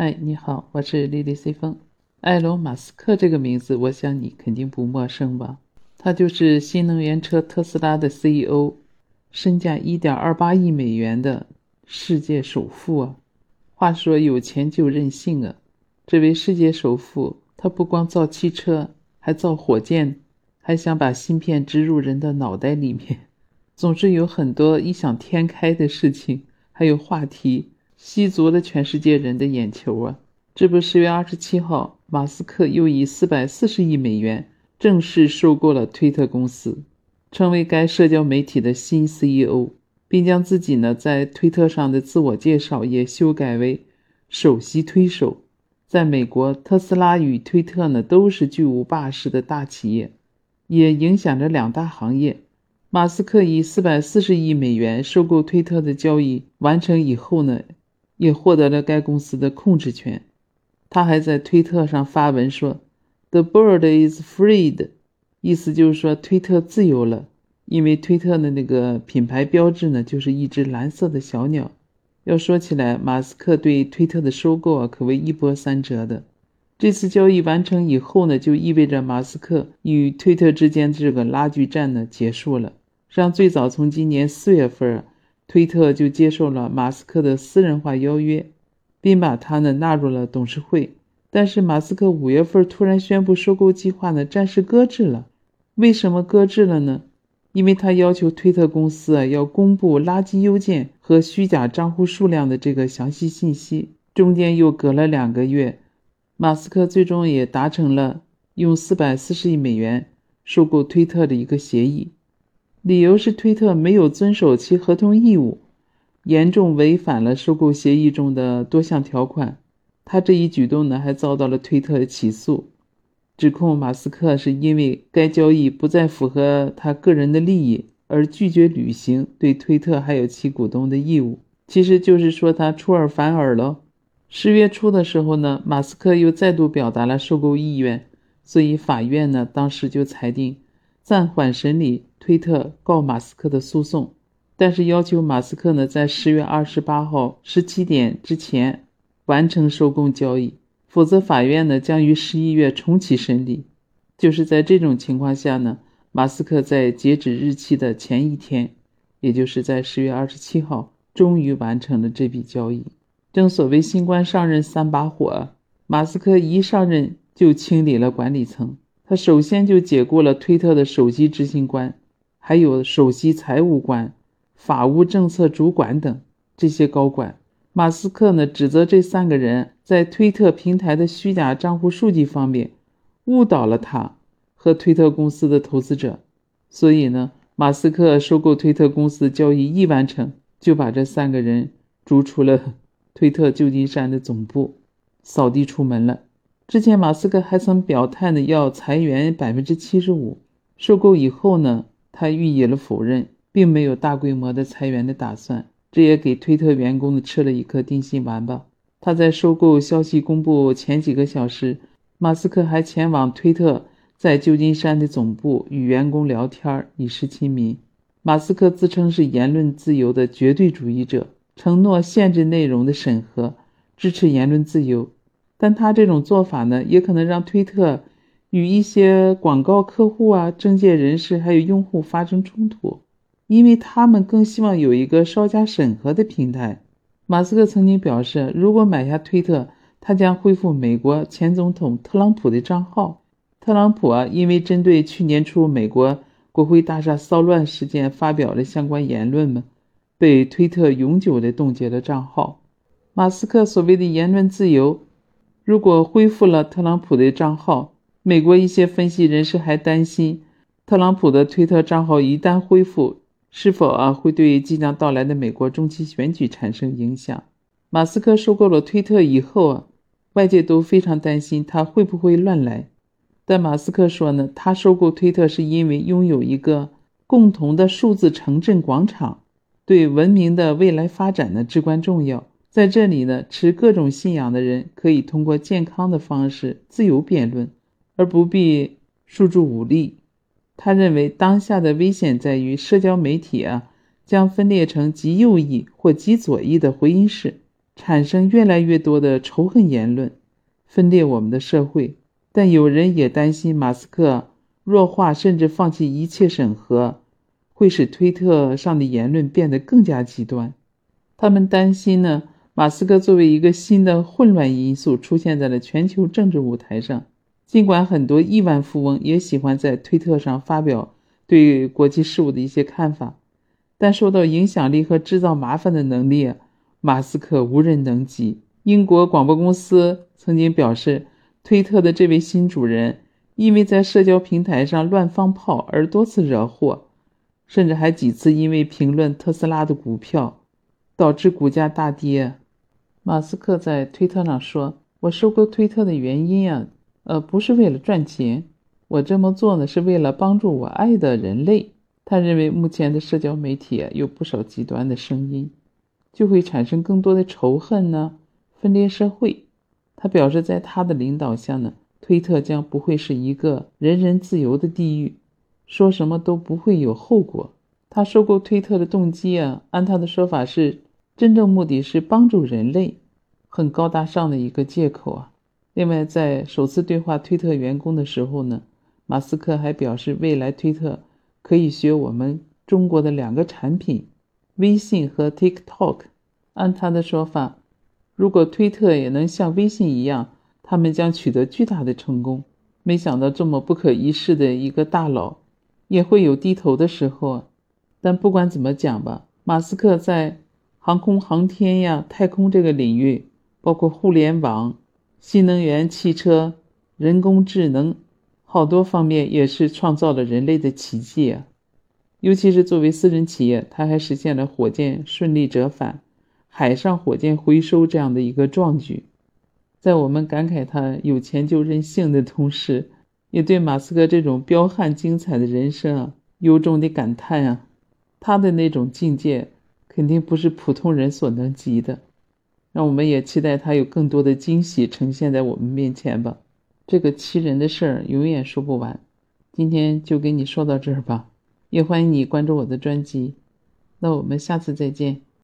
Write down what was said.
嗨，你好，我是莉莉 C 风。埃隆·马斯克这个名字，我想你肯定不陌生吧？他就是新能源车特斯拉的 CEO，身价1.28亿美元的世界首富啊！话说有钱就任性啊！这位世界首富，他不光造汽车，还造火箭，还想把芯片植入人的脑袋里面，总是有很多异想天开的事情，还有话题。吸足了全世界人的眼球啊！这不，十月二十七号，马斯克又以四百四十亿美元正式收购了推特公司，成为该社交媒体的新 CEO，并将自己呢在推特上的自我介绍也修改为首席推手。在美国，特斯拉与推特呢都是巨无霸式的大企业，也影响着两大行业。马斯克以四百四十亿美元收购推特的交易完成以后呢？也获得了该公司的控制权。他还在推特上发文说：“The bird is freed”，意思就是说推特自由了。因为推特的那个品牌标志呢，就是一只蓝色的小鸟。要说起来，马斯克对推特的收购啊，可谓一波三折的。这次交易完成以后呢，就意味着马斯克与推特之间这个拉锯战呢结束了。像最早从今年四月份。推特就接受了马斯克的私人化邀约，并把他呢纳入了董事会。但是马斯克五月份突然宣布收购计划呢暂时搁置了。为什么搁置了呢？因为他要求推特公司啊要公布垃圾邮件和虚假账户数量的这个详细信息。中间又隔了两个月，马斯克最终也达成了用四百四十亿美元收购推特的一个协议。理由是推特没有遵守其合同义务，严重违反了收购协议中的多项条款。他这一举动呢，还遭到了推特的起诉，指控马斯克是因为该交易不再符合他个人的利益而拒绝履行对推特还有其股东的义务。其实就是说他出尔反尔了。十月初的时候呢，马斯克又再度表达了收购意愿，所以法院呢当时就裁定暂缓审理。推特告马斯克的诉讼，但是要求马斯克呢在十月二十八号十七点之前完成收购交易，否则法院呢将于十一月重启审理。就是在这种情况下呢，马斯克在截止日期的前一天，也就是在十月二十七号，终于完成了这笔交易。正所谓新官上任三把火，马斯克一上任就清理了管理层，他首先就解雇了推特的首席执行官。还有首席财务官、法务政策主管等这些高管，马斯克呢指责这三个人在推特平台的虚假账户数据方面误导了他和推特公司的投资者，所以呢，马斯克收购推特公司交易一完成，就把这三个人逐出了 推特旧金山的总部，扫地出门了。之前马斯克还曾表态呢，要裁员百分之七十五，收购以后呢。他予以了否认，并没有大规模的裁员的打算，这也给推特员工吃了一颗定心丸吧。他在收购消息公布前几个小时，马斯克还前往推特在旧金山的总部与员工聊天，以示亲民。马斯克自称是言论自由的绝对主义者，承诺限制内容的审核，支持言论自由。但他这种做法呢，也可能让推特。与一些广告客户啊、政界人士还有用户发生冲突，因为他们更希望有一个稍加审核的平台。马斯克曾经表示，如果买下推特，他将恢复美国前总统特朗普的账号。特朗普啊，因为针对去年初美国国会大厦骚乱事件发表了相关言论嘛，被推特永久的冻结了账号。马斯克所谓的言论自由，如果恢复了特朗普的账号，美国一些分析人士还担心，特朗普的推特账号一旦恢复，是否啊会对即将到来的美国中期选举产生影响？马斯克收购了推特以后啊，外界都非常担心他会不会乱来。但马斯克说呢，他收购推特是因为拥有一个共同的数字城镇广场，对文明的未来发展呢至关重要。在这里呢，持各种信仰的人可以通过健康的方式自由辩论。而不必诉诸武力。他认为当下的危险在于社交媒体啊将分裂成极右翼或极左翼的回音室，产生越来越多的仇恨言论，分裂我们的社会。但有人也担心，马斯克弱化甚至放弃一切审核，会使推特上的言论变得更加极端。他们担心呢，马斯克作为一个新的混乱因素出现在了全球政治舞台上。尽管很多亿万富翁也喜欢在推特上发表对国际事务的一些看法，但受到影响力和制造麻烦的能力，马斯克无人能及。英国广播公司曾经表示。推特的这位新主人，因为在社交平台上乱放炮而多次惹祸，甚至还几次因为评论特斯拉的股票，导致股价大跌。马斯克在推特上说：“我收购推特的原因啊，呃，不是为了赚钱，我这么做呢，是为了帮助我爱的人类。”他认为目前的社交媒体啊有不少极端的声音，就会产生更多的仇恨呢，分裂社会。他表示，在他的领导下呢，推特将不会是一个人人自由的地狱，说什么都不会有后果。他收购推特的动机啊，按他的说法是，真正目的是帮助人类，很高大上的一个借口啊。另外，在首次对话推特员工的时候呢，马斯克还表示，未来推特可以学我们中国的两个产品，微信和 TikTok。按他的说法。如果推特也能像微信一样，他们将取得巨大的成功。没想到这么不可一世的一个大佬，也会有低头的时候。但不管怎么讲吧，马斯克在航空航天呀、太空这个领域，包括互联网、新能源汽车、人工智能，好多方面也是创造了人类的奇迹啊。尤其是作为私人企业，他还实现了火箭顺利折返。海上火箭回收这样的一个壮举，在我们感慨他有钱就任性的同时，也对马斯克这种彪悍精彩的人生啊，由衷的感叹啊，他的那种境界肯定不是普通人所能及的。让我们也期待他有更多的惊喜呈现在我们面前吧。这个欺人的事儿永远说不完，今天就跟你说到这儿吧。也欢迎你关注我的专辑，那我们下次再见。